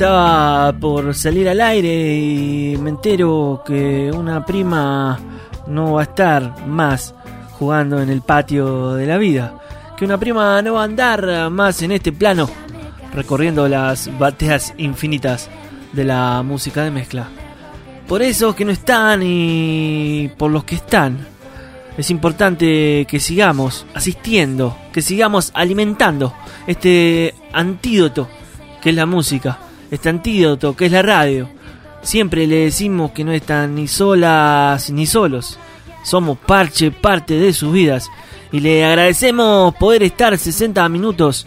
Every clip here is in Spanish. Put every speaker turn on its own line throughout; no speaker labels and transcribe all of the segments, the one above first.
Estaba por salir al aire y me entero que una prima no va a estar más jugando en el patio de la vida. Que una prima no va a andar más en este plano recorriendo las bateas infinitas de la música de mezcla. Por esos que no están y por los que están, es importante que sigamos asistiendo, que sigamos alimentando este antídoto que es la música, este antídoto que es la radio. Siempre le decimos que no están ni solas ni solos. Somos parche, parte de sus vidas. Y le agradecemos poder estar 60 minutos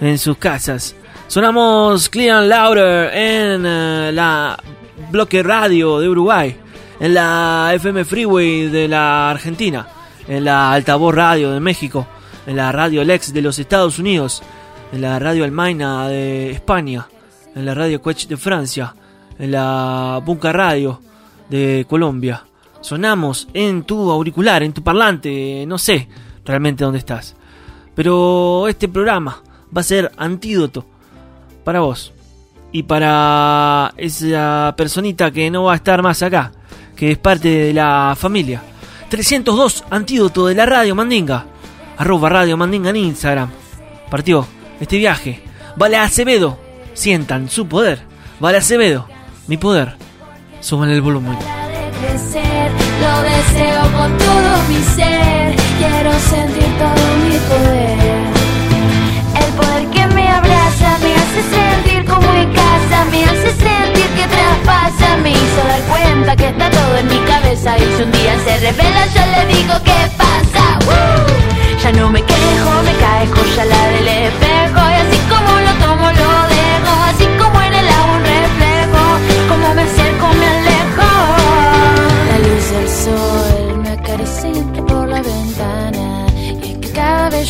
en sus casas. Sonamos Clear and Louder en eh, la bloque radio de Uruguay, en la FM Freeway de la Argentina, en la altavoz radio de México, en la radio Lex de los Estados Unidos, en la radio Almaina de España, en la radio Quech de Francia, en la Bunka Radio de Colombia. Sonamos en tu auricular, en tu parlante, no sé realmente dónde estás. Pero este programa va a ser antídoto para vos y para esa personita que no va a estar más acá, que es parte de la familia. 302 antídoto de la radio Mandinga, arroba radio Mandinga en Instagram. Partió este viaje. Vale Acevedo, sientan su poder. Vale Acevedo, mi poder. Suban el volumen.
lo deseo con todo mi ser. Quiero sentir todo mi poder. El poder que me abraza me hace sentir como en casa, me hace sentir que traspasa, me hizo dar cuenta que está todo en mi cabeza. Y si un día se revela, yo le digo qué pasa. Ya no me quejo, me cae joya la del espejo. Y así como lo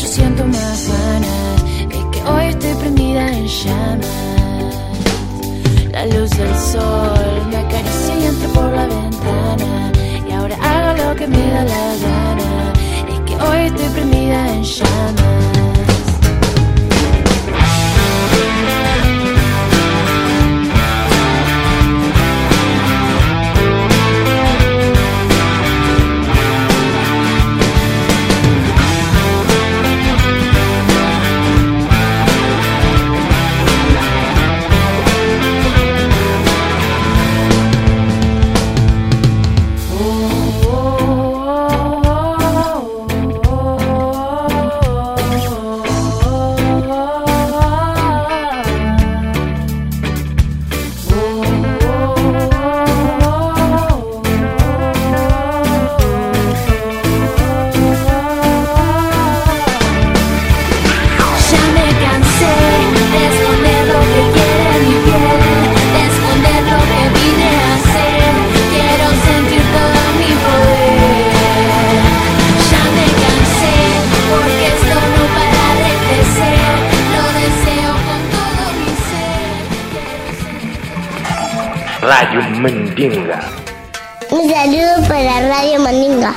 siento más ganas. Es que hoy estoy prendida en llamas. La luz del sol me acaricia y por la ventana. Y ahora hago lo que me da la gana. Es que hoy estoy prendida en llamas.
Un saludo para Radio Mandinga.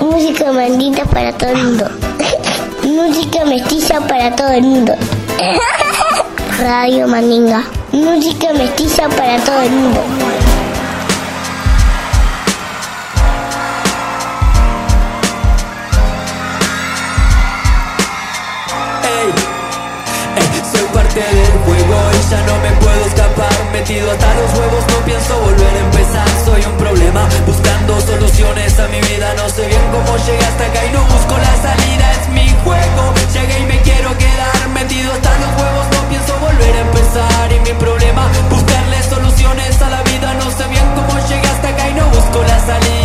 Música mandita para todo el mundo. Música mestiza para todo el mundo. Radio Mandinga. Música mestiza para todo el mundo.
Soluciones a mi vida. No sé bien cómo llegué hasta acá y no busco la salida. Es mi juego, llegué y me quiero quedar Metido hasta los huevos, no pienso volver a empezar. Y mi problema, buscarle soluciones a la vida. No sé bien cómo llegué hasta acá y no busco la salida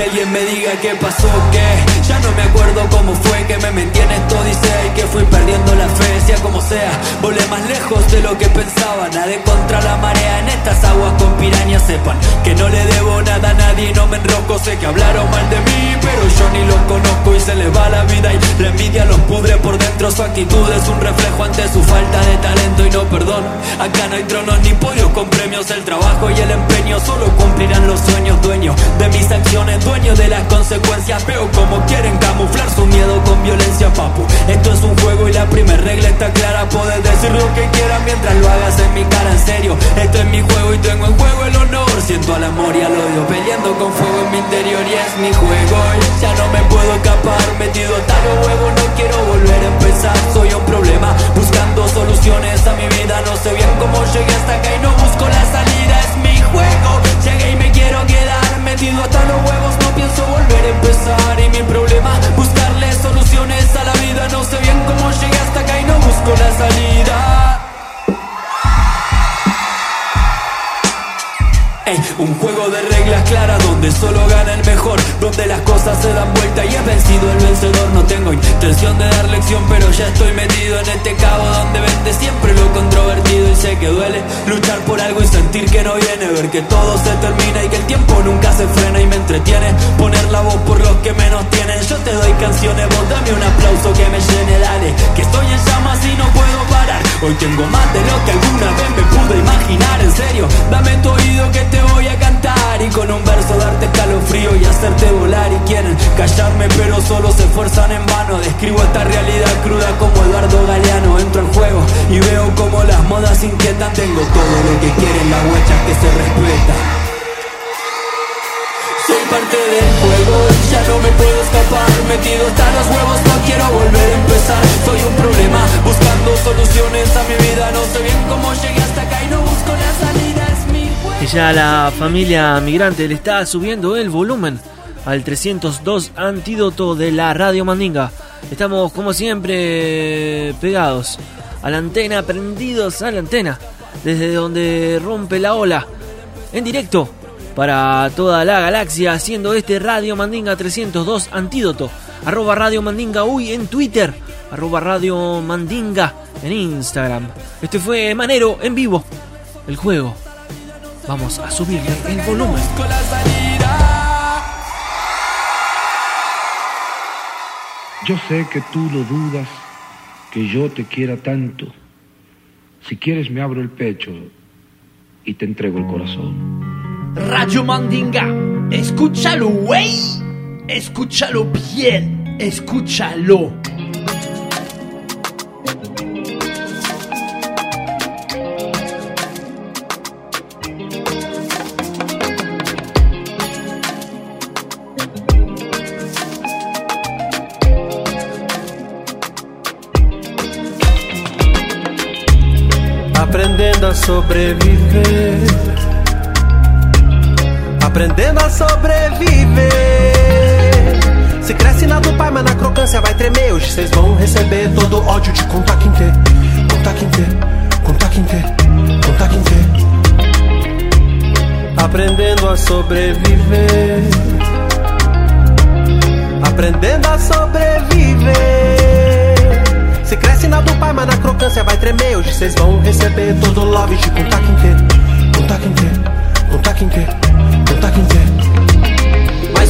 que alguien me diga qué pasó, que ya no me acuerdo cómo fue que me mentí en esto, dice y que fui perdiendo la fe, sea como sea, volé más lejos de lo que pensaba, nadé contra la marea en estas aguas con pirañas, sepan que no le debo nada a nadie, no me enroco, sé que hablaron mal de mí, pero yo ni lo conozco y se les va la vida y la envidia los pudre por dentro, su actitud es un reflejo ante su falta de talento y no perdón, acá no hay tronos ni podios con premios, el trabajo y el empeño solo cumplirán los sueños, dueños de mis acciones, dueño de las consecuencias. Veo como quieren camuflar su miedo con violencia, papu. Esto es un juego y la primera regla está clara. Puedes decir lo que quieras mientras lo hagas en mi cara, en serio. Esto es mi juego y tengo en juego el honor. Siento al amor y al odio peleando con fuego en mi interior Y es mi juego. Ya no me puedo escapar. Metido hasta los huevos, no quiero volver a empezar. Soy un problema, buscando soluciones a mi vida. No sé bien cómo llegué hasta acá y no busco la salida. Es mi juego, llegué y me quiero quedar Metido hasta los huevos, no pienso volver a empezar. Y mi problema, buscarle soluciones a la vida. No sé bien cómo llegué hasta acá y no busco la salida un juego de reglas claras donde solo gana el mejor, donde las cosas se dan vuelta y he vencido el vencedor. No tengo intención de dar lección, pero ya estoy metido en este cabo donde vende siempre lo controvertido y sé que duele luchar por algo y sentir que no viene, ver que todo se termina y que el tiempo nunca se frena y me entretiene. Poner la voz por los que menos tienen. Yo te doy canciones, vos dame un aplauso que me llene, dale, que estoy en llamas y no puedo parar. Hoy tengo más de lo que alguna vez me pude imaginar, en serio, dame tu oído que te voy a cantar y con un verso darte calofrío y hacerte volar y quieren callarme pero solo se esfuerzan en vano. Describo esta realidad cruda como Eduardo Galeano. Entro en juego y veo como las modas inquietan. Tengo todo lo que quieren la huella que se respeta. Soy parte del juego ya no me puedo escapar. Metido hasta los huevos, no quiero volver a empezar. Soy un problema, buscando soluciones a mi vida. No sé bien cómo llegué hasta acá y no busco la salida
y ya la familia migrante le está subiendo el volumen al 302 antídoto de la radio Mandinga. Estamos como siempre pegados a la antena, prendidos a la antena, desde donde rompe la ola, en directo para toda la galaxia, haciendo este Radio Mandinga 302 antídoto. Arroba Radio Mandinga Uy en Twitter, arroba Radio Mandinga en Instagram. Este fue Manero en vivo, el juego Vamos a subirle el volumen.
Yo sé que tú lo dudas, que yo te quiera tanto. Si quieres me abro el pecho y te entrego el corazón.
Radio Mandinga, escúchalo, güey. Escúchalo bien, escúchalo.
Sobreviver. Se cresce na do pai, mas na crocância vai tremer. Hoje vocês vão receber todo o ódio de contar quem ter. Contar quem ter, contar quem ter, contar quem ter. Aprendendo a sobreviver. Aprendendo a sobreviver. Você cresce na do pai, mas na crocância vai tremer. Hoje vocês vão receber todo o love de contar quem quer, contar quem quer, contar quem quer, contar quem quer.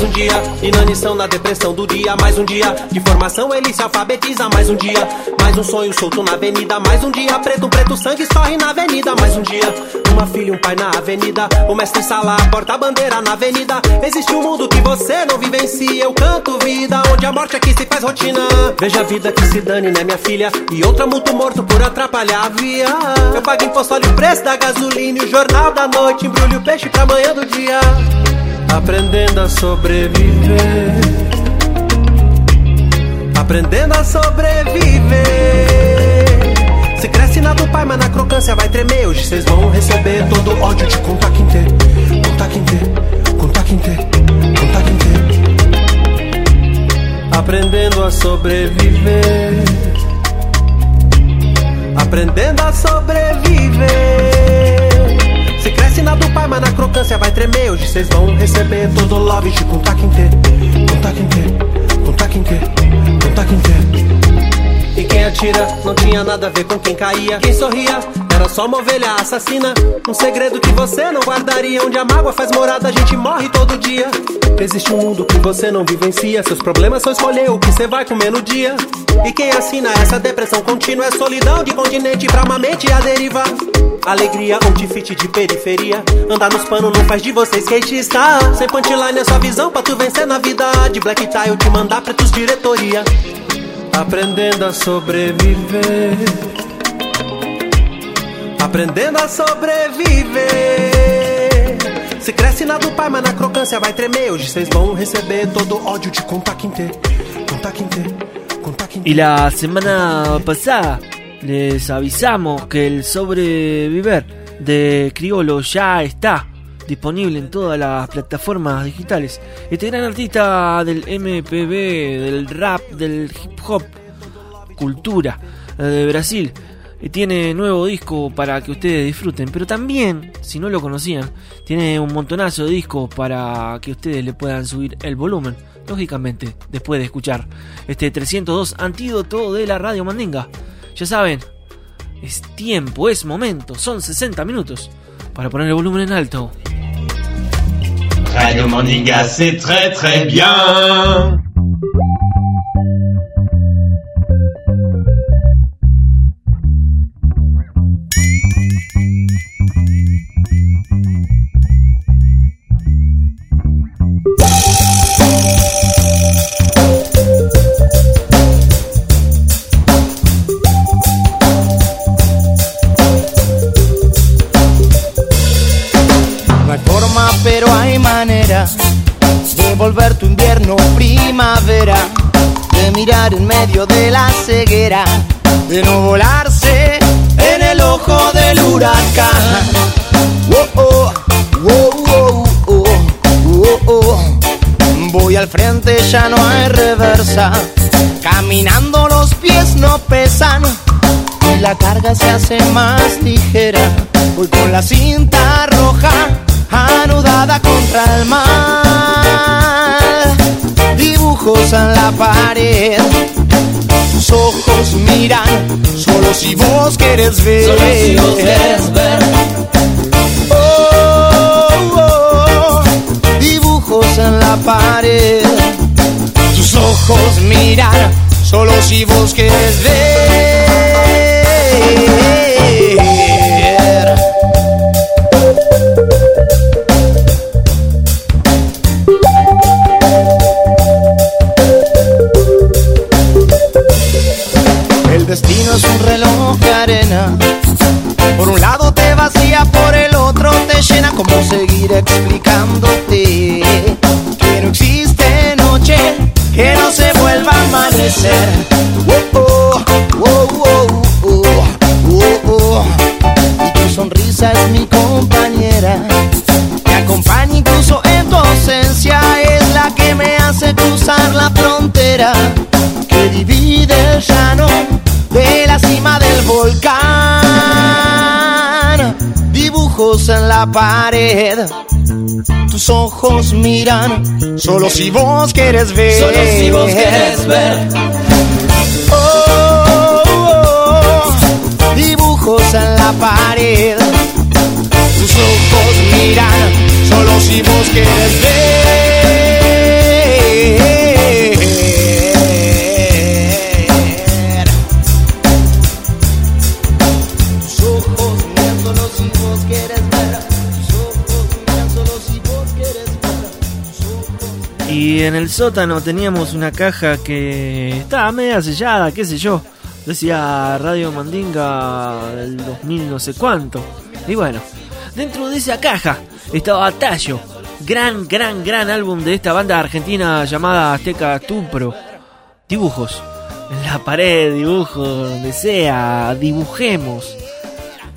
Mais um dia. Inanição na depressão do dia, mais um dia. De formação ele se alfabetiza, mais um dia. Mais um sonho solto na avenida, mais um dia. Preto, preto, sangue escorre na avenida, mais um dia. Uma filha um pai na avenida. O mestre sala, porta-bandeira na avenida. Existe um mundo que você não vivencia. Eu canto vida, onde a morte aqui se faz rotina. Veja a vida que se dane, né, minha filha? E outra muito morto por atrapalhar a via. Eu pago imposto, olha o preço da gasolina. E o jornal da noite, embrulho o peixe pra manhã do dia. Aprendendo a sobreviver. Aprendendo a sobreviver. Se cresce na do pai, mas na crocância vai tremer. Hoje vocês vão receber todo ódio de contar quem ter. Contar quem ter, contar quem. Aprendendo a sobreviver. Aprendendo a sobreviver. Se cresce na do pai, mas na crocância vai tremer. Hoje vocês vão receber todo love de contar quem ter. Contar quem ter, contar quem ter. E quem atira não tinha nada a ver com quem caía. Quem sorria era só uma ovelha assassina. Um segredo que você não guardaria. Onde a mágoa faz morada, a gente morre todo dia. Existe um mundo que você não vivencia. Seus problemas são escolher o que você vai comer no dia. E quem assina essa depressão contínua é solidão de continente pra uma mente a deriva. Alegria, outfit de periferia. Andar nos panos não faz de você skatista. Sem punchline é sua visão pra tu vencer na vida. De black tie eu te mandar pretos diretoria. Aprendendo a sobreviver. Aprendendo a sobreviver. Se cresce na do pai, mas na crocância vai tremer. Hoje vocês vão receber todo ódio de. Contar quem ter. Contar quem ter.
Y la semana pasada les avisamos que el sobreviver de Criolo ya está disponible en todas las plataformas digitales. Este gran artista del MPB, del rap, del hip hop, cultura eh, de Brasil, tiene nuevo disco para que ustedes disfruten. Pero también, si no lo conocían, tiene un montonazo de discos para que ustedes le puedan subir el volumen. Lógicamente, después de escuchar este 302 antídoto de la radio Mandinga. Ya saben, es tiempo, es momento, son 60 minutos para poner el volumen en alto.
Radio Mandinga, c'est très très bien.
Volver tu invierno primavera, de mirar en medio de la ceguera, de no volarse en el ojo del huracán. Oh, oh, oh, oh, oh, oh. Voy al frente, ya no hay reversa. Caminando los pies no pesan y la carga se hace más ligera. Voy con la cinta roja anudada contra el mar. Dibujos en la pared. Tus ojos miran solo si vos quieres ver.
Solo si vos querés ver.
Oh, oh, dibujos en la pared. Tus ojos miran solo si vos quieres ver. Destino es un reloj de arena. Por un lado te vacía, por el otro te llena. ¿Cómo seguir explicándote que no existe noche que no se vuelva a amanecer? Oh, oh, oh, oh, oh. Y tu sonrisa es mi compañera. Me acompaña incluso en tu ausencia. Es la que me hace cruzar la frontera que divide el volcán. Dibujos en la pared. Tus ojos miran solo si vos quieres ver.
Solo si vos querés ver.
Oh, oh, dibujos en la pared. Tus ojos miran solo si vos quieres ver.
Sótano teníamos una caja que estaba media sellada, qué sé yo. Decía Radio Mandinga del 2000 no sé cuánto. Y bueno, dentro de esa caja estaba Tallo. Gran, gran, gran álbum de esta banda argentina llamada Azteca Tupro. Dibujos. En la pared, dibujos, donde sea, dibujemos.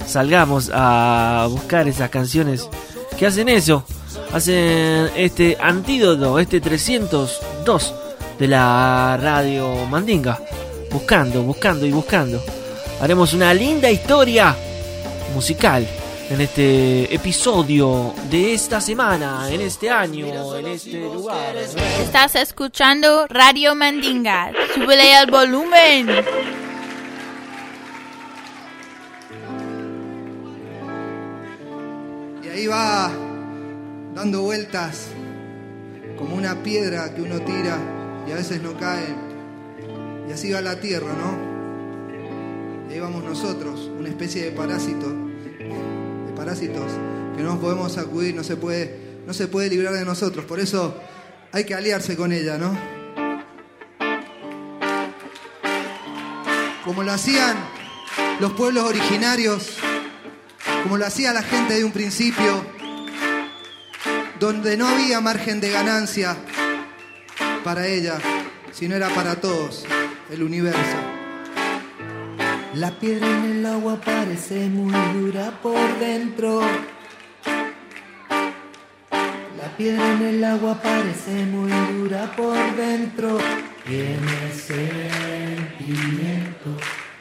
Salgamos a buscar esas canciones que hacen eso hacen este antídoto, este 302 de la radio Mandinga. Buscando, buscando y buscando. Haremos una linda historia musical en este episodio de esta semana, en este año, en este lugar.
Estás escuchando Radio Mandinga. Súbele al volumen.
Y ahí va dando vueltas como una piedra que uno tira y a veces no cae. Y así va la tierra, ¿no? Y ahí vamos nosotros, una especie de parásito, de parásitos que no nos podemos acudir, no se puede, no se puede librar de nosotros. Por eso hay que aliarse con ella, ¿no? Como lo hacían los pueblos originarios, como lo hacía la gente de un principio, donde no había margen de ganancia para ella, sino era para todos, el universo.
La piedra en el agua parece muy dura por dentro. La piedra en el agua parece muy dura por dentro. Tiene sentimiento,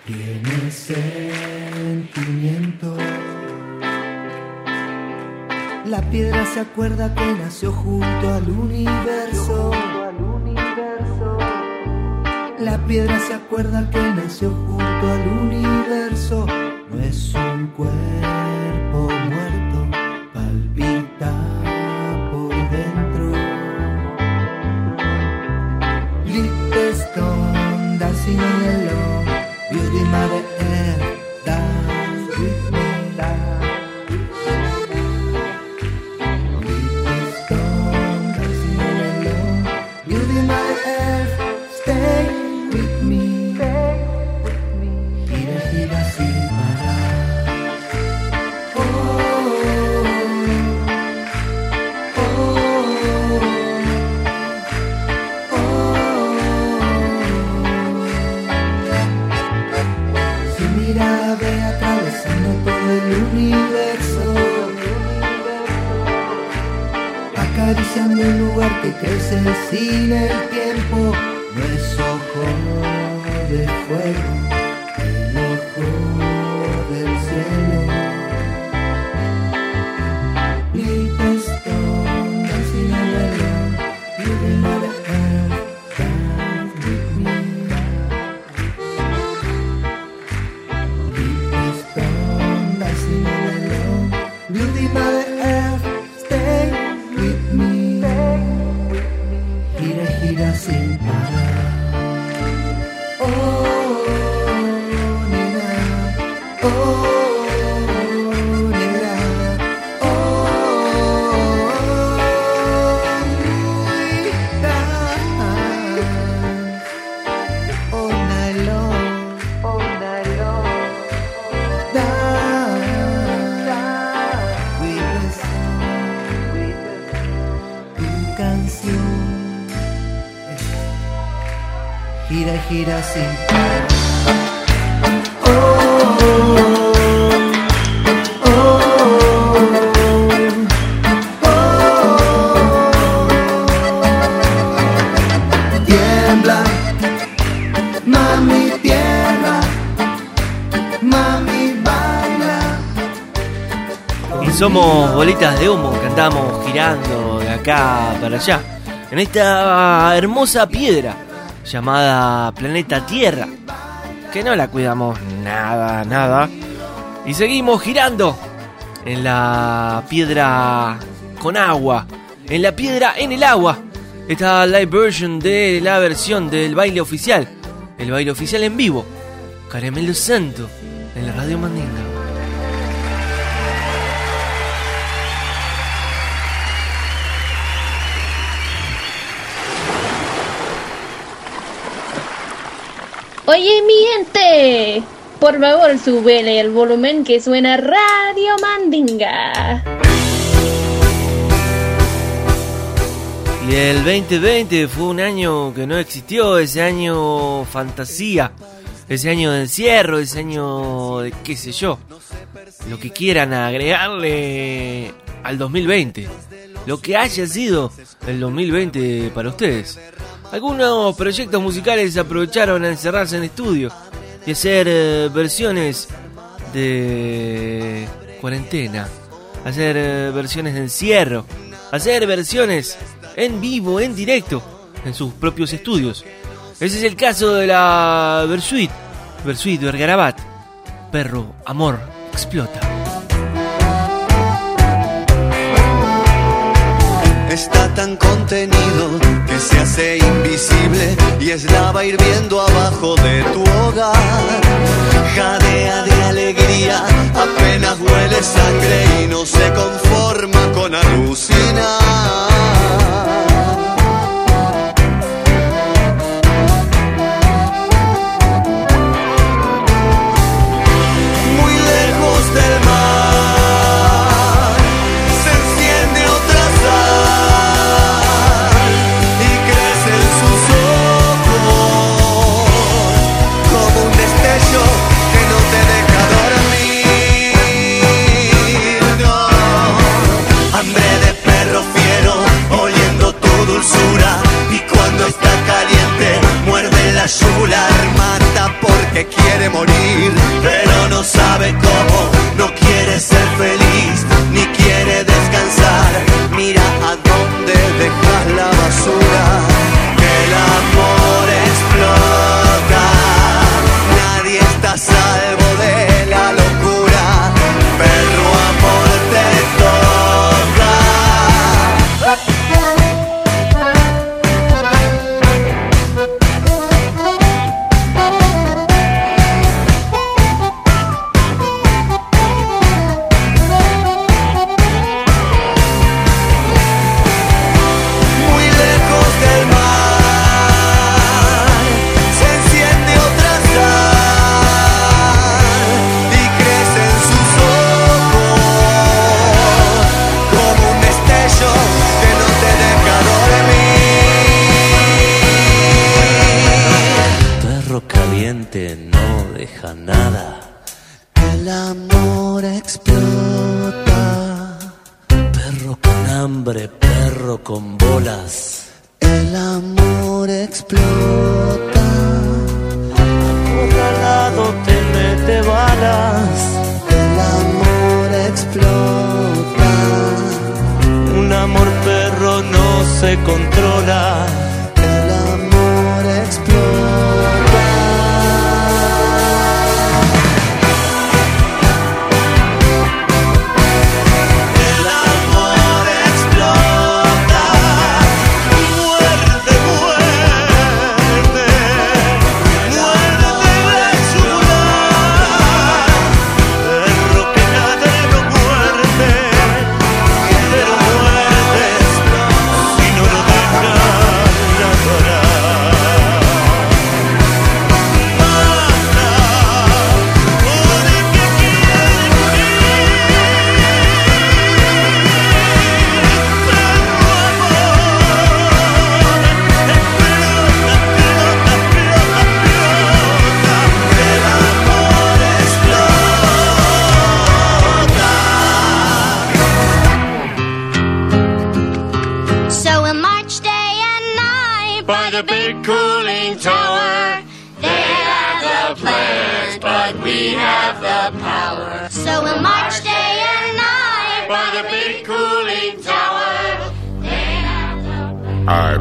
tiene sentimiento. La piedra se acuerda que nació junto al universo. La piedra se acuerda que nació junto al universo. No es un cuerpo muerto, palpita por dentro. Little stone Mami tierra, mami baila.
Y somos bolitas de humo que andamos girando de acá para allá. En esta hermosa piedra llamada planeta Tierra. Que no la cuidamos nada, nada. Y seguimos girando en la piedra con agua. En la piedra en el agua esta live version de la versión del baile oficial, el baile oficial en vivo, Caramelo Santo, en la Radio Mandinga.
Oye, mi gente, por favor, súbele el volumen que suena Radio Mandinga.
Y el 2020 fue un año que no existió, ese año fantasía, ese año de encierro, ese año de qué sé yo, lo que quieran agregarle al 2020, lo que haya sido el 2020 para ustedes. Algunos proyectos musicales aprovecharon a encerrarse en estudio y hacer eh, versiones de cuarentena, hacer eh, versiones de encierro, hacer versiones en vivo, en directo, en sus propios estudios. Ese es el caso de la Versuit, Versuit Vergarabat, Perro, Amor, Explota.
Está tan contenido que se hace invisible y es lava hirviendo abajo de tu hogar. Jadea de alegría, perro con bolas. El amor explota. Acorralado te mete balas. El amor explota. Un amor perro no se controla.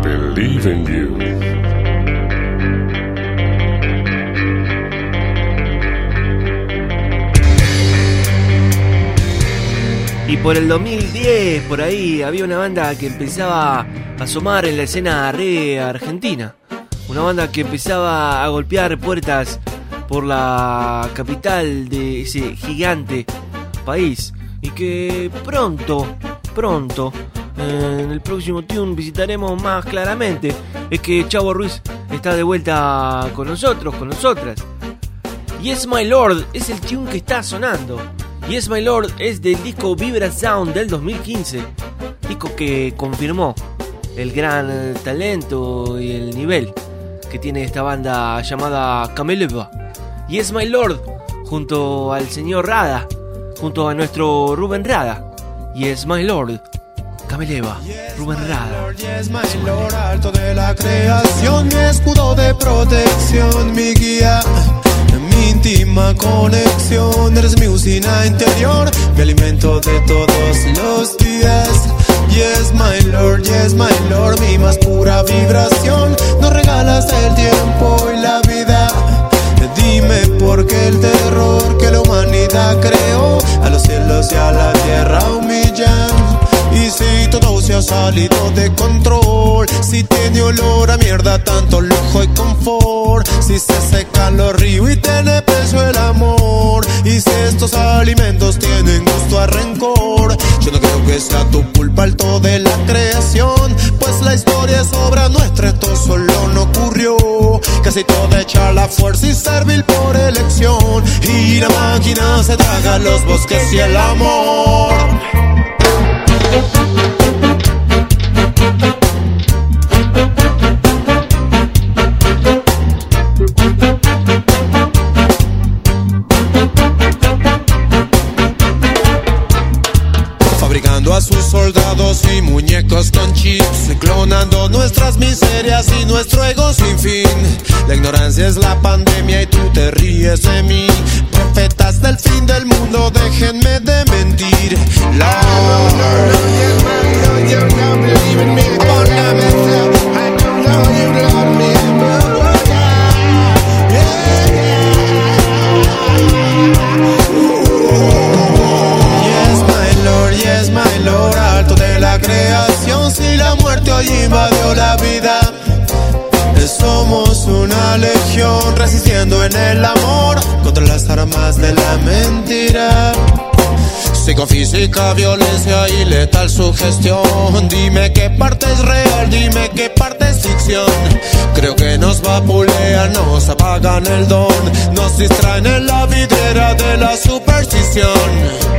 Believe in you.
Y por el 2010, por ahí, había una banda que empezaba a asomar en la escena re argentina. Una banda que empezaba a golpear puertas por la capital de ese gigante país. Y que pronto, pronto, en el próximo tune visitaremos más claramente. Es que Chavo Ruiz está de vuelta con nosotros, con nosotras. Yes My Lord es el tune que está sonando. Yes My Lord es del disco Vibra Sound del 2015, disco que confirmó el gran talento y el nivel que tiene esta banda llamada Cameleva. Yes My Lord junto al señor Rada, junto a nuestro Rubén Rada. Yes My Lord. Cameleva, Rubén Rada.
Yes, my Lord, alto de la creación, mi escudo de protección, mi guía, mi íntima conexión. Eres mi usina interior, mi alimento de todos los días. Yes, my Lord, yes, my Lord, mi más pura vibración. Nos regalas el tiempo y la vida. Dime por qué el terror que la humanidad creó a los cielos y a la tierra humillan. Si todo se ha salido de control, si tiene olor a mierda, tanto lujo y confort, si se secan los ríos y tiene peso el amor, y si estos alimentos tienen gusto a rencor, yo no creo que sea tu culpa el todo de la creación, pues la historia es obra nuestra, esto solo no ocurrió, casi todo echa la fuerza y servil por elección, y la máquina se traga los bosques y el amor. Thank you. Fabricando a sus soldados y muñecos con chips, clonando nuestras miserias y nuestro ego sin fin. La ignorancia es la pandemia y tú te ríes de mí. Profetas del fin del mundo, déjenme de mentir. Yes, creación, si la muerte hoy invadió la vida. Somos una legión resistiendo en el amor contra las armas de la mentira. Psicofísica, violencia y letal sugestión. Dime qué parte es real, dime qué parte es ficción. Creo que nos vapulean, nos apagan el don, nos distraen en la vidriera de la superstición.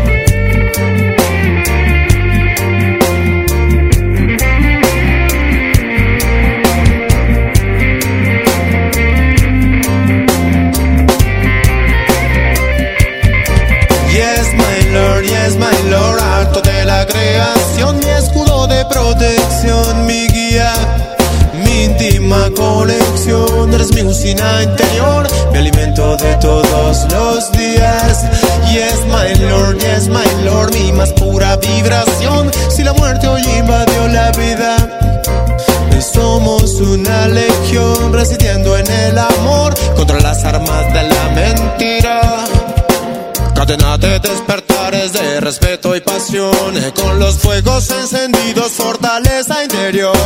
Creación, mi escudo de protección, mi guía, mi íntima conexión. Eres mi usina interior, mi alimento de todos los días. Yes, my Lord, yes, my Lord, mi más pura vibración. Si la muerte hoy invadió la vida. Somos una legión resistiendo en el amor contra las armas de la mentira. Cadena de despertares de respeto y pasión. Con los fuegos encendidos, fortaleza interior.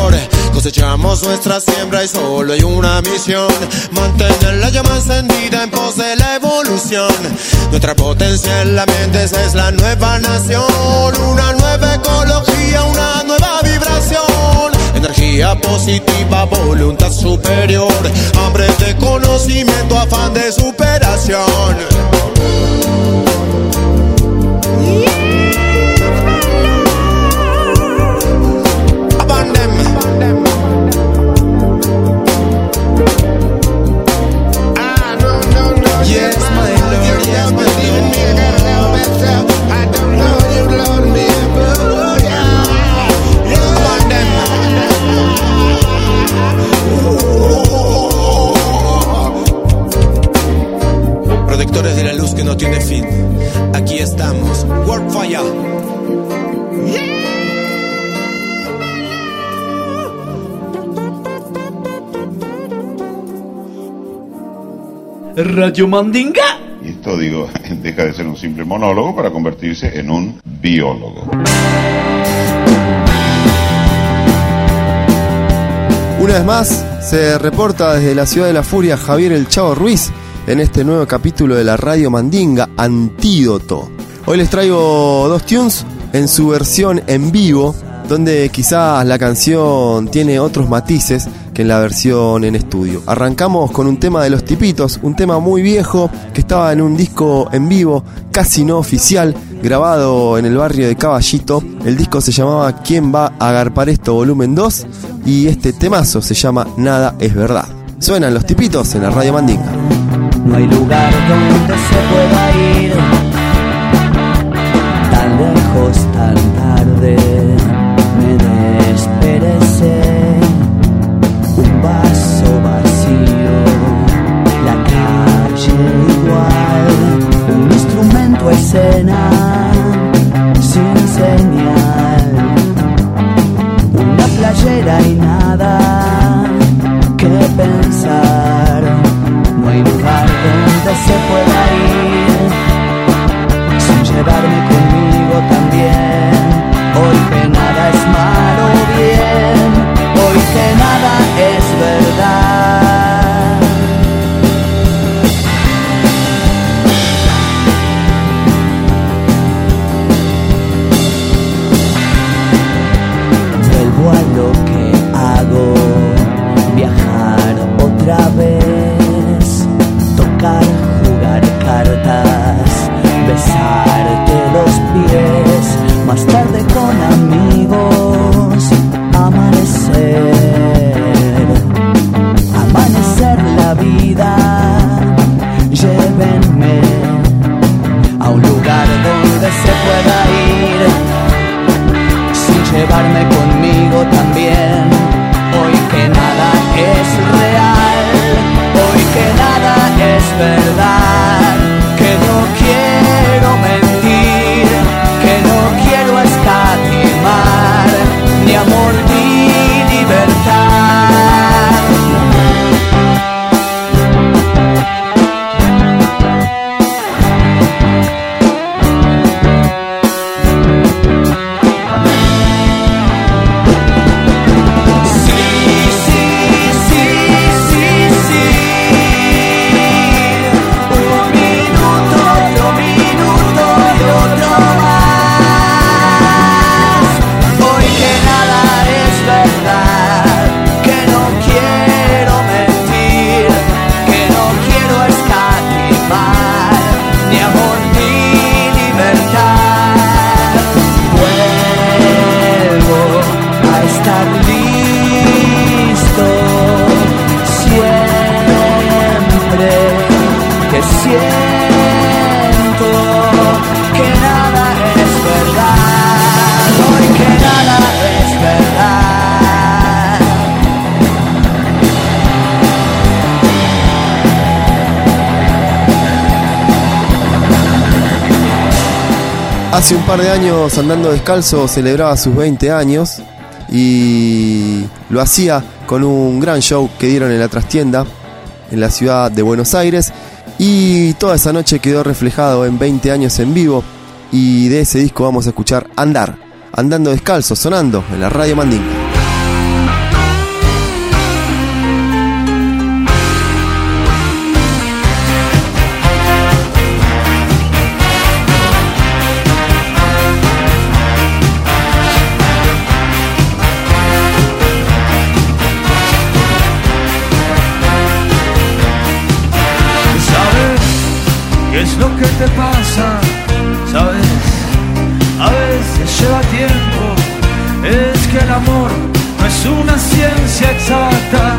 Cosechamos nuestra siembra y solo hay una misión. Mantener la llama encendida en pos de la evolución. Nuestra potencia en la mente, es la nueva nación. Una nueva ecología, una nueva vibración Energía positiva, voluntad superior Hambre de conocimiento, afán de superación Yes, my Lord, yes, my Lord. I don't no tiene fin. Aquí estamos. Work fire.
Radio Mandinga.
Y esto, digo, deja de ser un simple monólogo para convertirse en un biólogo.
Una vez más, se reporta desde la ciudad de la furia Javier El Chavo Ruiz en este nuevo capítulo de la Radio Mandinga Antídoto. Hoy les traigo dos tunes en su versión en vivo donde quizás la canción tiene otros matices que en la versión en estudio. Arrancamos con un tema de los tipitos, un tema muy viejo que estaba en un disco en vivo, casi no oficial, grabado en el barrio de Caballito. El disco se llamaba ¿Quién va a agarpar esto? volumen 2 y este temazo se llama Nada es verdad. Suenan los tipitos en la radio Mandinga.
No hay lugar donde se pueda ir tan lejos, tan tarde. Me desperecé un vaso vacío, la calle igual, un instrumento escena sin señal, una playera y nada que pensar. Se pueda ir sin llevarme
Hace un par de años andando descalzo celebraba sus 20 años y lo hacía con un gran show que dieron en la trastienda en la ciudad de Buenos Aires y toda esa noche quedó reflejado en 20 años en vivo y de ese disco vamos a escuchar Andar, andando descalzo, sonando en la radio Mandinga.
Lo que te pasa? ¿Sabes? A veces lleva tiempo. Es que el amor no es una ciencia exacta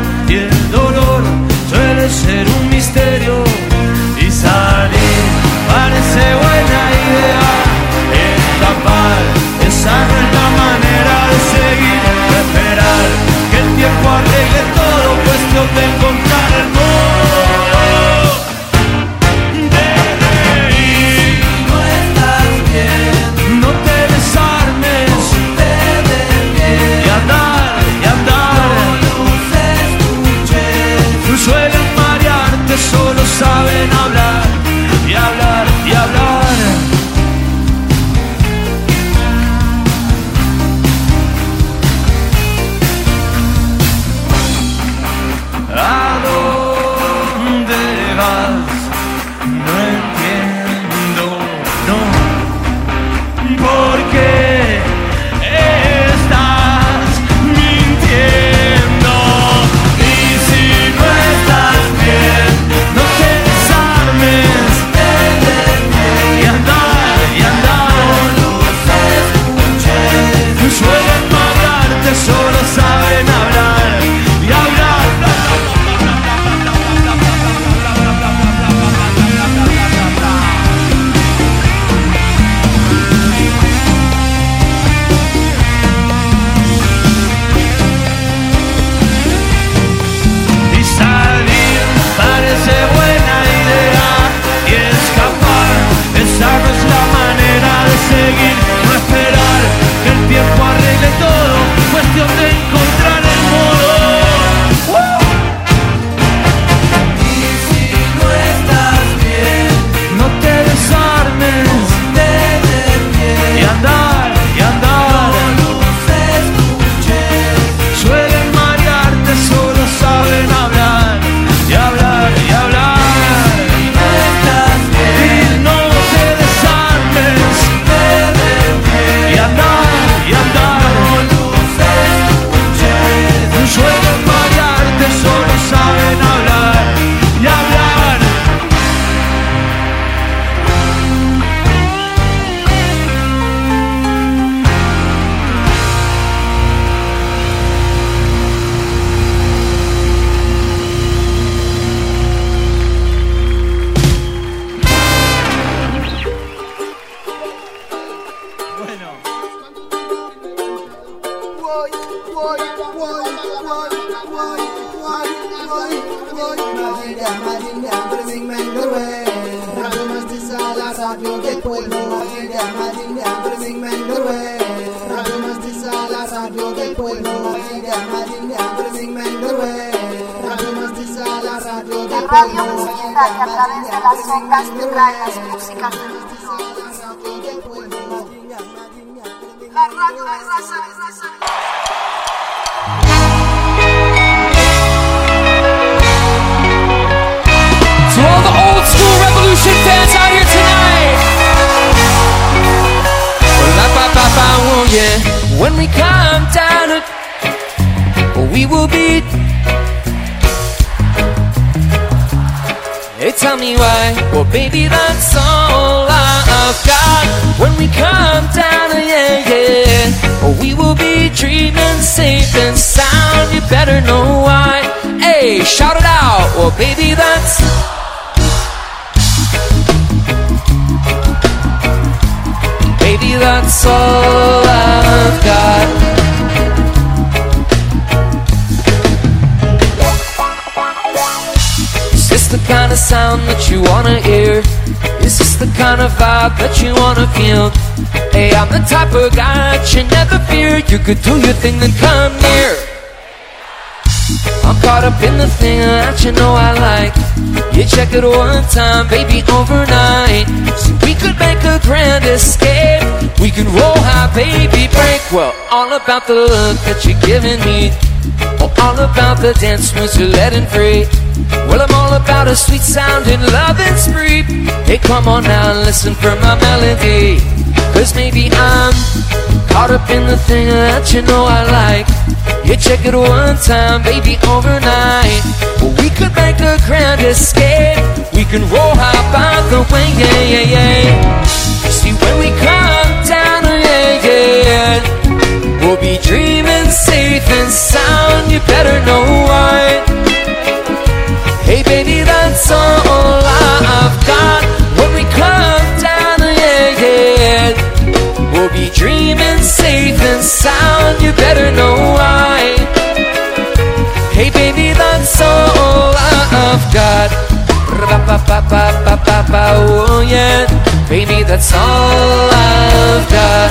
dreaming safe and sound. You better know why. Hey, shout it out. Well, baby, that's. Baby, that's all I've got. The kind of sound that you wanna hear? Is this the kind of vibe that you wanna feel? Hey, I'm the type of guy that you never fear. You could do your thing, then come near. I'm caught up in the thing that you know I like. You check it one time, baby, overnight. See, we could make a grand escape. We can roll high, baby, break. Well, all about the look that you're giving me. Oh, all about the dance moves you're letting free. Well, I'm all about a sweet sound and spree. Hey, come on now listen for my melody. Cause maybe I'm caught up in the thing that you know I like. You check it one time, baby, overnight. Well, we could make a grand escape. We can roll high by the way, yeah, yeah, yeah. See, when we come down, yeah, yeah, yeah. We'll be dreaming safe and sound. You better know why. Hey, baby, that's all I've got. Be dreaming safe and sound. You better know why. Hey, baby, that's all I've got. Oh, yeah. Baby, that's all I've got.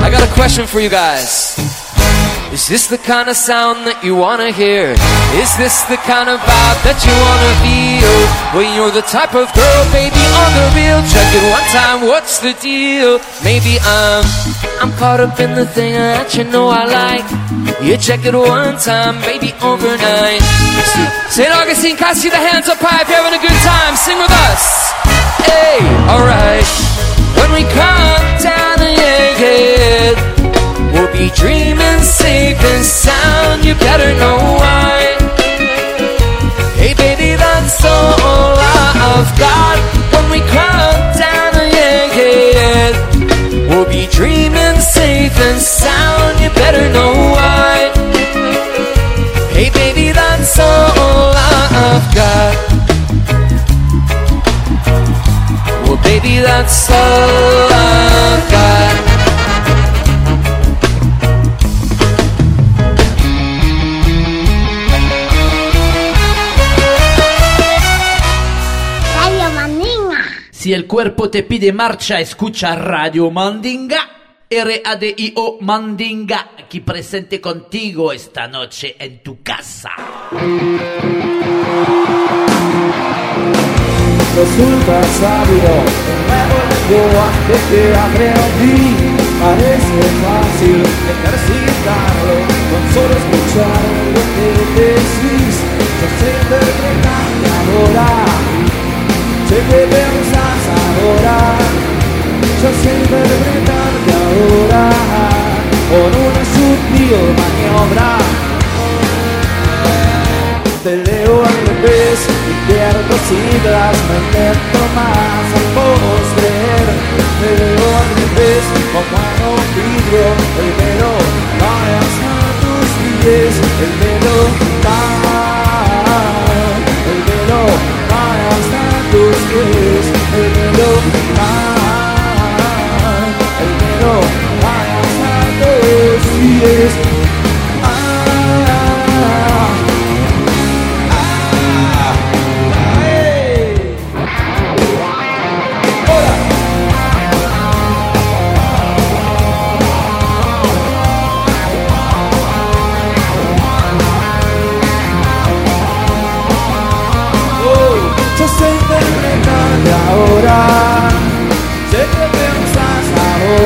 I got a question for you guys. Is this the kind of sound that you wanna hear? Is this the kind of vibe that you wanna feel? Well, you're the type of girl, baby, on the real. Check it one time, what's the deal? Maybe I'm, I'm caught up in the thing that you know I like. You check it one time, baby, overnight. St. Augustine, I see the hands up high if you're having a good time? Sing with us. Hey, alright. When we come down, yeah, yeah. We'll be dreaming safe and sound. You better know why. Hey, baby, that's all I've got. When we come down, yeah, yeah. We'll be dreaming safe and sound. You better know why. Hey, baby, that's all I've got. Well, baby, that's all I've got.
El cuerpo te pide marcha, escucha Radio Mandinga. R-A-D-I-O Mandinga, aquí presente contigo esta noche en tu casa.
Resulta sabio, nuevo lenguaje que aprendí Parece fácil ejercitarlo con solo escuchar lo que decís Yo sé interpretarte ahora, sé que pensás ahora. Yo sé interpretarte ahora. Con una sutil maniobra te leo al revés, pierdo siglas, me intento más a vos creer. Te leo al revés, como a un vidrio, velo cae hasta tus pies, el velo cae, el velo cae hasta tus pies, el velo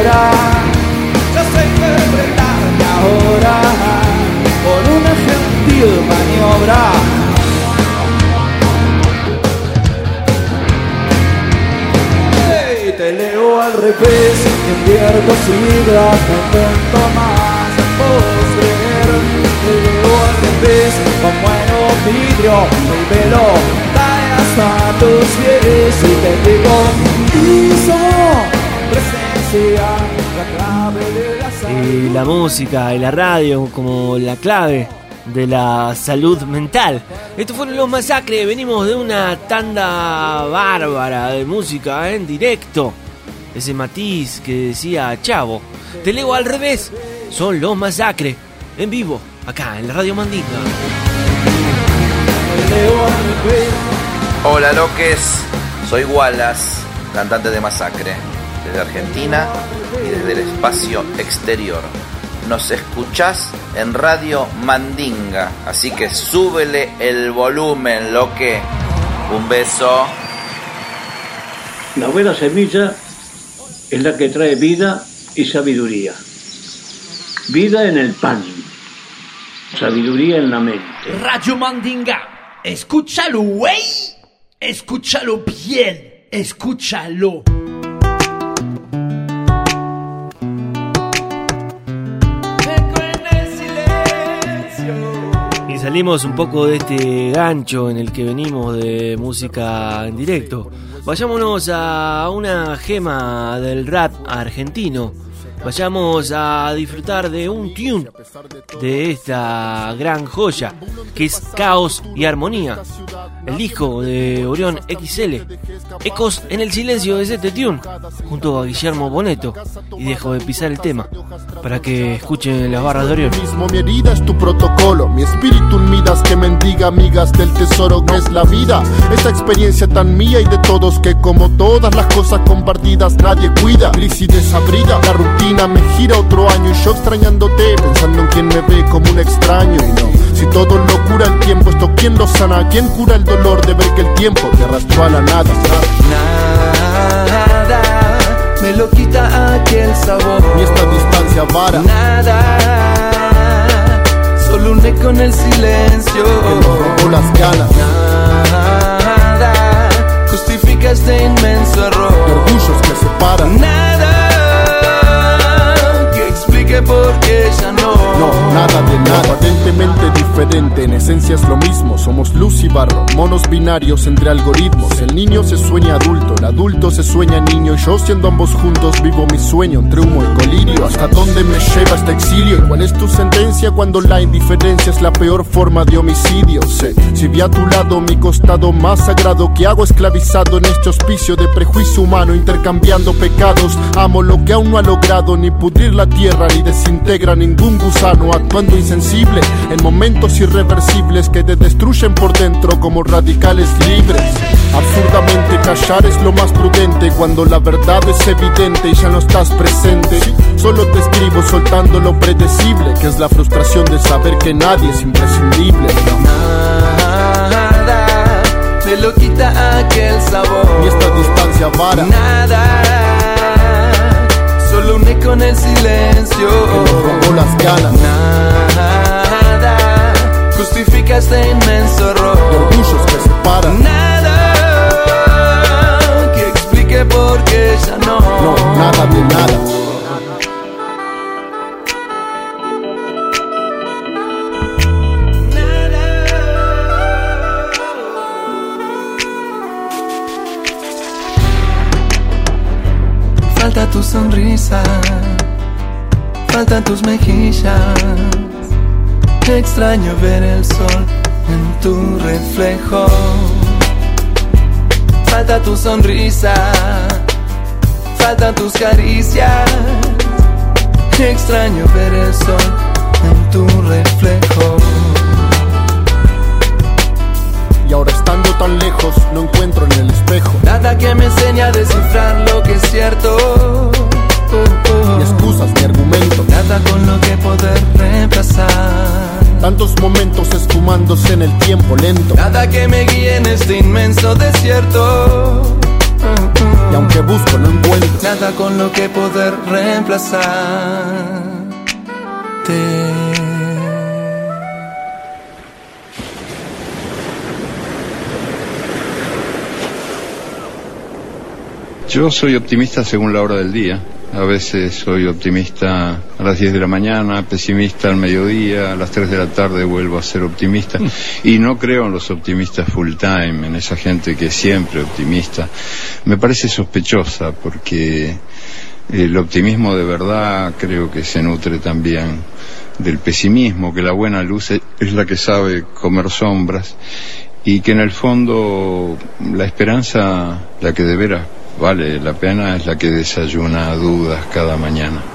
ahora. Yo sé interpretarte ahora por una gentil maniobra. Hey, te leo al revés, invierto vida, momento más postrer. Te leo al revés, como en un vidrio, mi velo cae hasta tus pies y te digo, piso,
Y la música y la radio como la clave de la salud mental. Estos fueron los masacres. Venimos de una tanda bárbara de música en directo. Ese matiz que decía Chavo. Te leo al revés. Son los masacres. En vivo, acá en la Radio Mandinga.
Hola loques, soy Wallace, cantante de Masacre, desde Argentina y desde el espacio exterior. Nos escuchás en Radio Mandinga, así que súbele el volumen, loque. Un beso.
La buena semilla es la que trae vida y sabiduría. Vida en el pan, sabiduría en la mente.
Radio Mandinga. Escúchalo, güey. Escúchalo bien. Escúchalo.
Salimos un poco de este gancho en el que venimos de música en directo. Vayámonos a una gema del rap argentino. Vayamos a disfrutar de un tune de esta gran joya que es Caos y Armonía. El disco de Orión XL. Ecos en el silencio de este tune junto a Guillermo Boneto. Y dejo de pisar el tema para que escuchen las barras de Orión.
mi herida es tu protocolo Mi espíritu un Midas que mendiga amigas del tesoro que es la vida Esta experiencia tan mía y de todos que como todas las cosas compartidas nadie cuida Crisis desabrida, la rutina me gira otro año Y yo extrañándote, pensando en quien me ve como un extraño Y no, si todo lo cura el tiempo, esto quién lo sana ¿Quién cura el dolor de ver que el tiempo te arrastró a la nada?
Nada me lo quita aquel sabor.
Y esta distancia vara
Nada, solo un eco en el silencio.
Que las ganas
Nada justifica este inmenso error.
De orgullos que separan
Nada explique por qué ya no.
No, nada de nada, aparentemente diferente, en esencia es lo mismo. Somos luz y barro, monos binarios entre algoritmos. El niño se sueña adulto, el adulto se sueña niño. Y yo siendo ambos juntos vivo mi sueño entre humo y colirio. ¿Hasta dónde me lleva este exilio? ¿Y ¿Cuál es tu sentencia cuando la indiferencia es la peor forma de homicidio? Sé, si vi a tu lado mi costado más sagrado, que hago esclavizado en este hospicio de prejuicio humano, intercambiando pecados. Amo lo que aún no ha logrado ni pudrir la tierra ni desintegra ningún gusano, actuando insensible en momentos irreversibles que te destruyen por dentro como radicales libres. Absurdamente callar es lo más prudente cuando la verdad es evidente y ya no estás presente. Solo te escribo soltando lo predecible, que es la frustración de saber que nadie es imprescindible.
Nada me lo quita aquel sabor.
Y esta distancia vara
Nada, eco en el silencio.
las ganas.
Nada justifica este inmenso error.
Orgullos que separan.
Nada que explique por qué ya no.
No, nada de nada.
Tu sonrisa, faltan tus mejillas. Extraño ver el sol en tu reflejo. Falta tu sonrisa, faltan tus caricias. Extraño ver el sol en tu reflejo.
Y ahora estando tan lejos, no encuentro en el espejo
Nada que me enseñe a descifrar
tiempo lento.
Nada que me guíe en este inmenso desierto.
Y aunque busco no encuentro
Nada con lo que poder reemplazarte.
Yo soy optimista según la hora del día. A veces soy optimista a las 10 de la mañana, pesimista al mediodía, a las 3 de la tarde vuelvo a ser optimista. Y no creo en los optimistas full time, en esa gente que es siempre optimista. Me parece sospechosa porque el optimismo de verdad creo que se nutre también del pesimismo, que la buena luz es es la que sabe comer sombras y que en el fondo la esperanza, la que de veras vale la pena, es la que desayuna dudas cada mañana.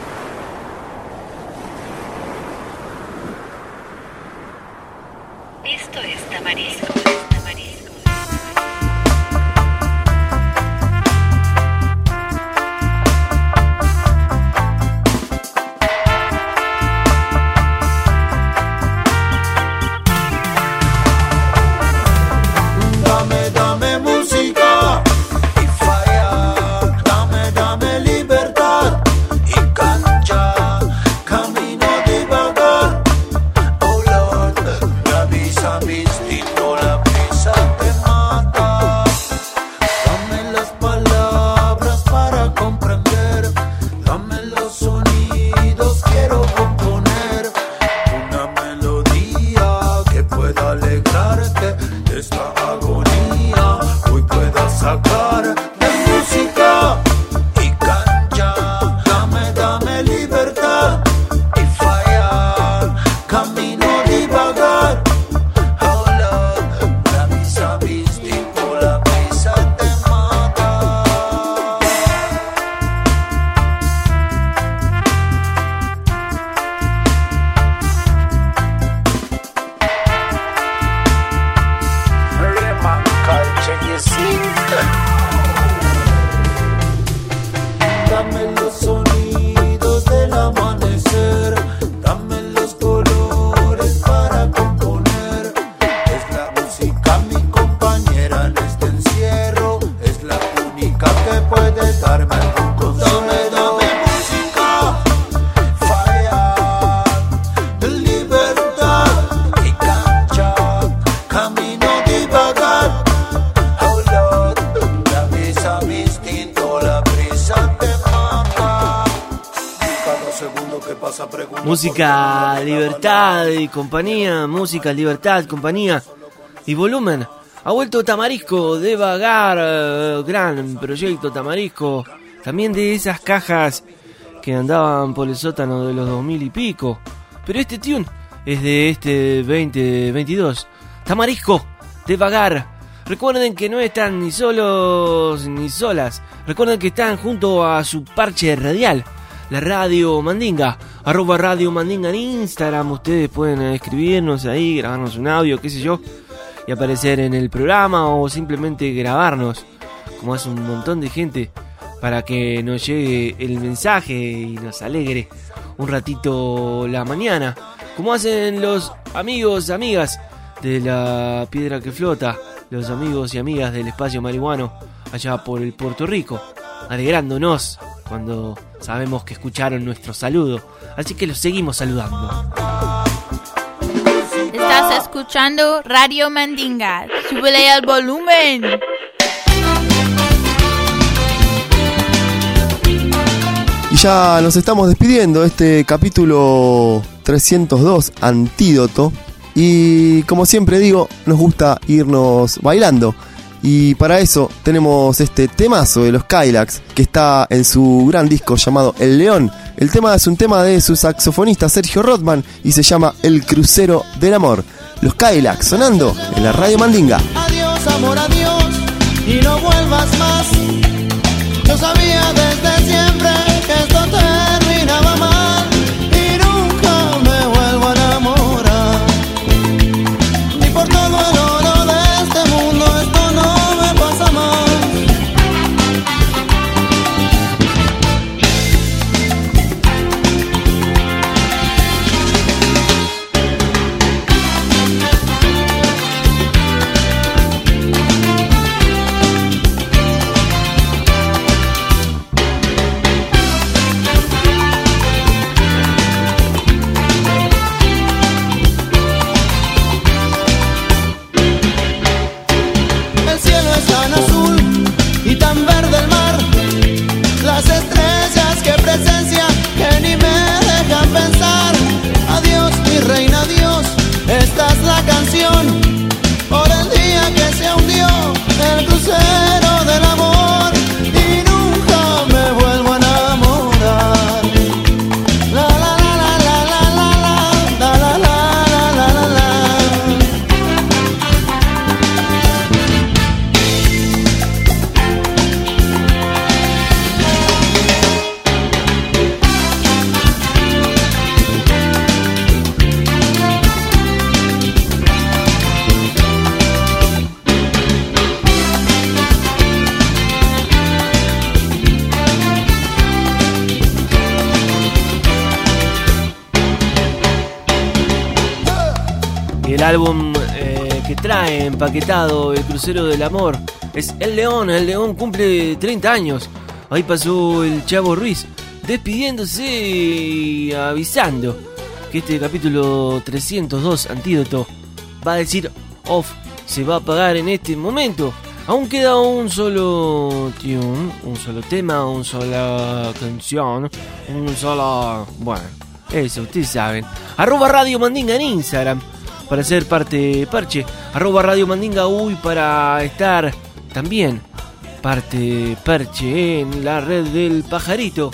Libertad y
compañía, música, libertad, compañía y volumen. Ha vuelto Tamarisco de Vagar, eh, gran proyecto Tamarisco. También de esas cajas que andaban por el sótano de los 2000 y pico. Pero este tune es de este 2022. Tamarisco de Vagar. Recuerden que no están ni solos ni solas. Recuerden que están junto a su parche radial la radio Mandinga, arroba radio Mandinga en Instagram. Ustedes pueden escribirnos ahí, grabarnos un audio, qué sé yo, y aparecer en el programa o simplemente grabarnos, como hace un montón de gente, para que nos llegue el mensaje y nos alegre un ratito la mañana, como hacen los amigos, amigas de la piedra que flota, los amigos y amigas del espacio marihuano allá por el Puerto Rico, alegrándonos cuando sabemos que escucharon nuestro saludo. Así que los seguimos saludando.
Estás escuchando Radio Mandinga. Súbele al volumen.
Y ya nos estamos despidiendo de este capítulo 302, Antídoto. Y como siempre digo, nos gusta irnos bailando. Y para eso tenemos este temazo de los Kylax, que está en su gran disco llamado El León. El tema es un tema de su saxofonista Sergio Rothman y se llama El Crucero del Amor. Los Kylax sonando en la radio Mandinga.
Adiós, amor, adiós, y no vuelvas más. Yo sabía desde siempre que esto terminaba
deseo. Empaquetado el crucero del amor es El León. El León cumple 30 años. Ahí pasó el Chavo Ruiz despidiéndose y avisando que este capítulo 302 Antídoto va a decir off se va a apagar en este momento. Aún queda un solo tune, un solo tema, una sola canción, un solo... Bueno, eso, ustedes saben. Arroba Radio Mandinga en Instagram para ser parte parche. Arroba Radio Mandinga Uy para estar también parte parche en la red del pajarito.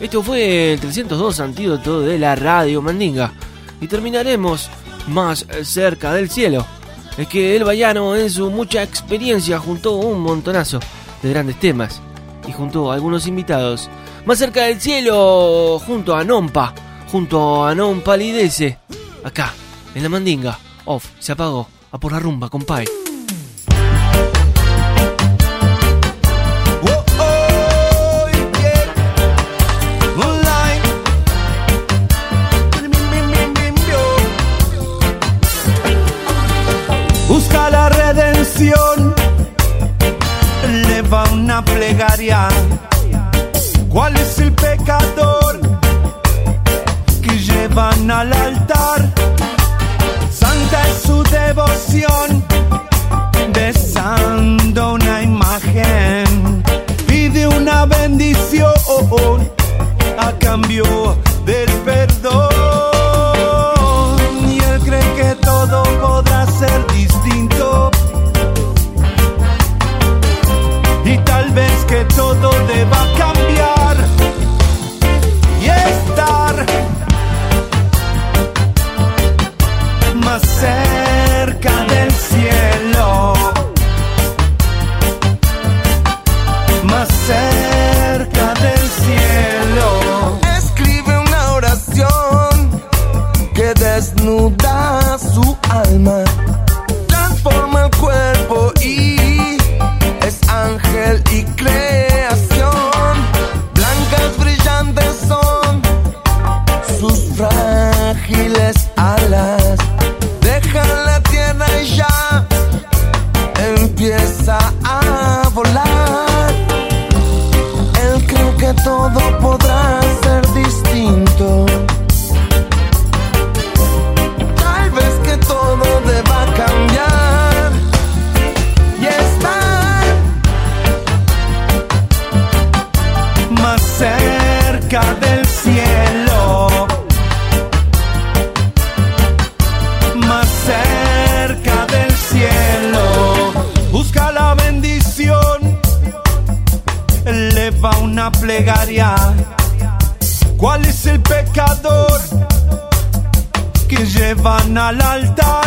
Esto fue el 302 antídoto de la Radio Mandinga. Y terminaremos más cerca del cielo. Es que el Bayano en su mucha experiencia juntó un montonazo de grandes temas y juntó a algunos invitados. Más cerca del cielo, junto a Nompa, junto a Non Palidece, acá, en la Mandinga. Off, se apagó, a por la rumba, compay.
Busca la redención, eleva una plegaria. ¿Cuál es el pecador que llevan al altar? Devoción, besando una imagen. Pide una bendición a cambio van al altar.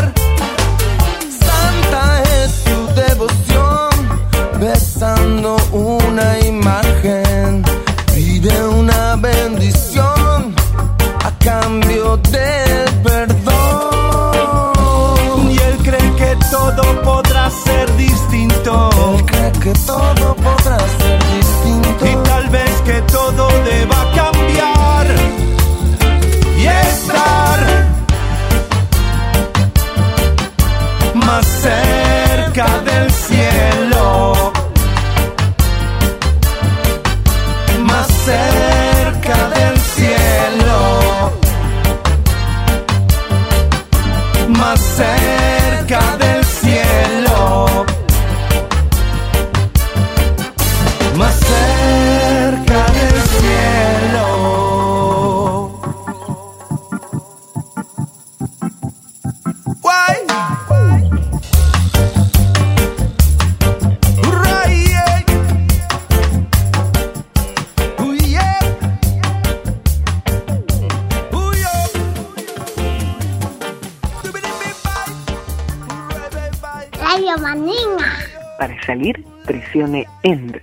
seleccione End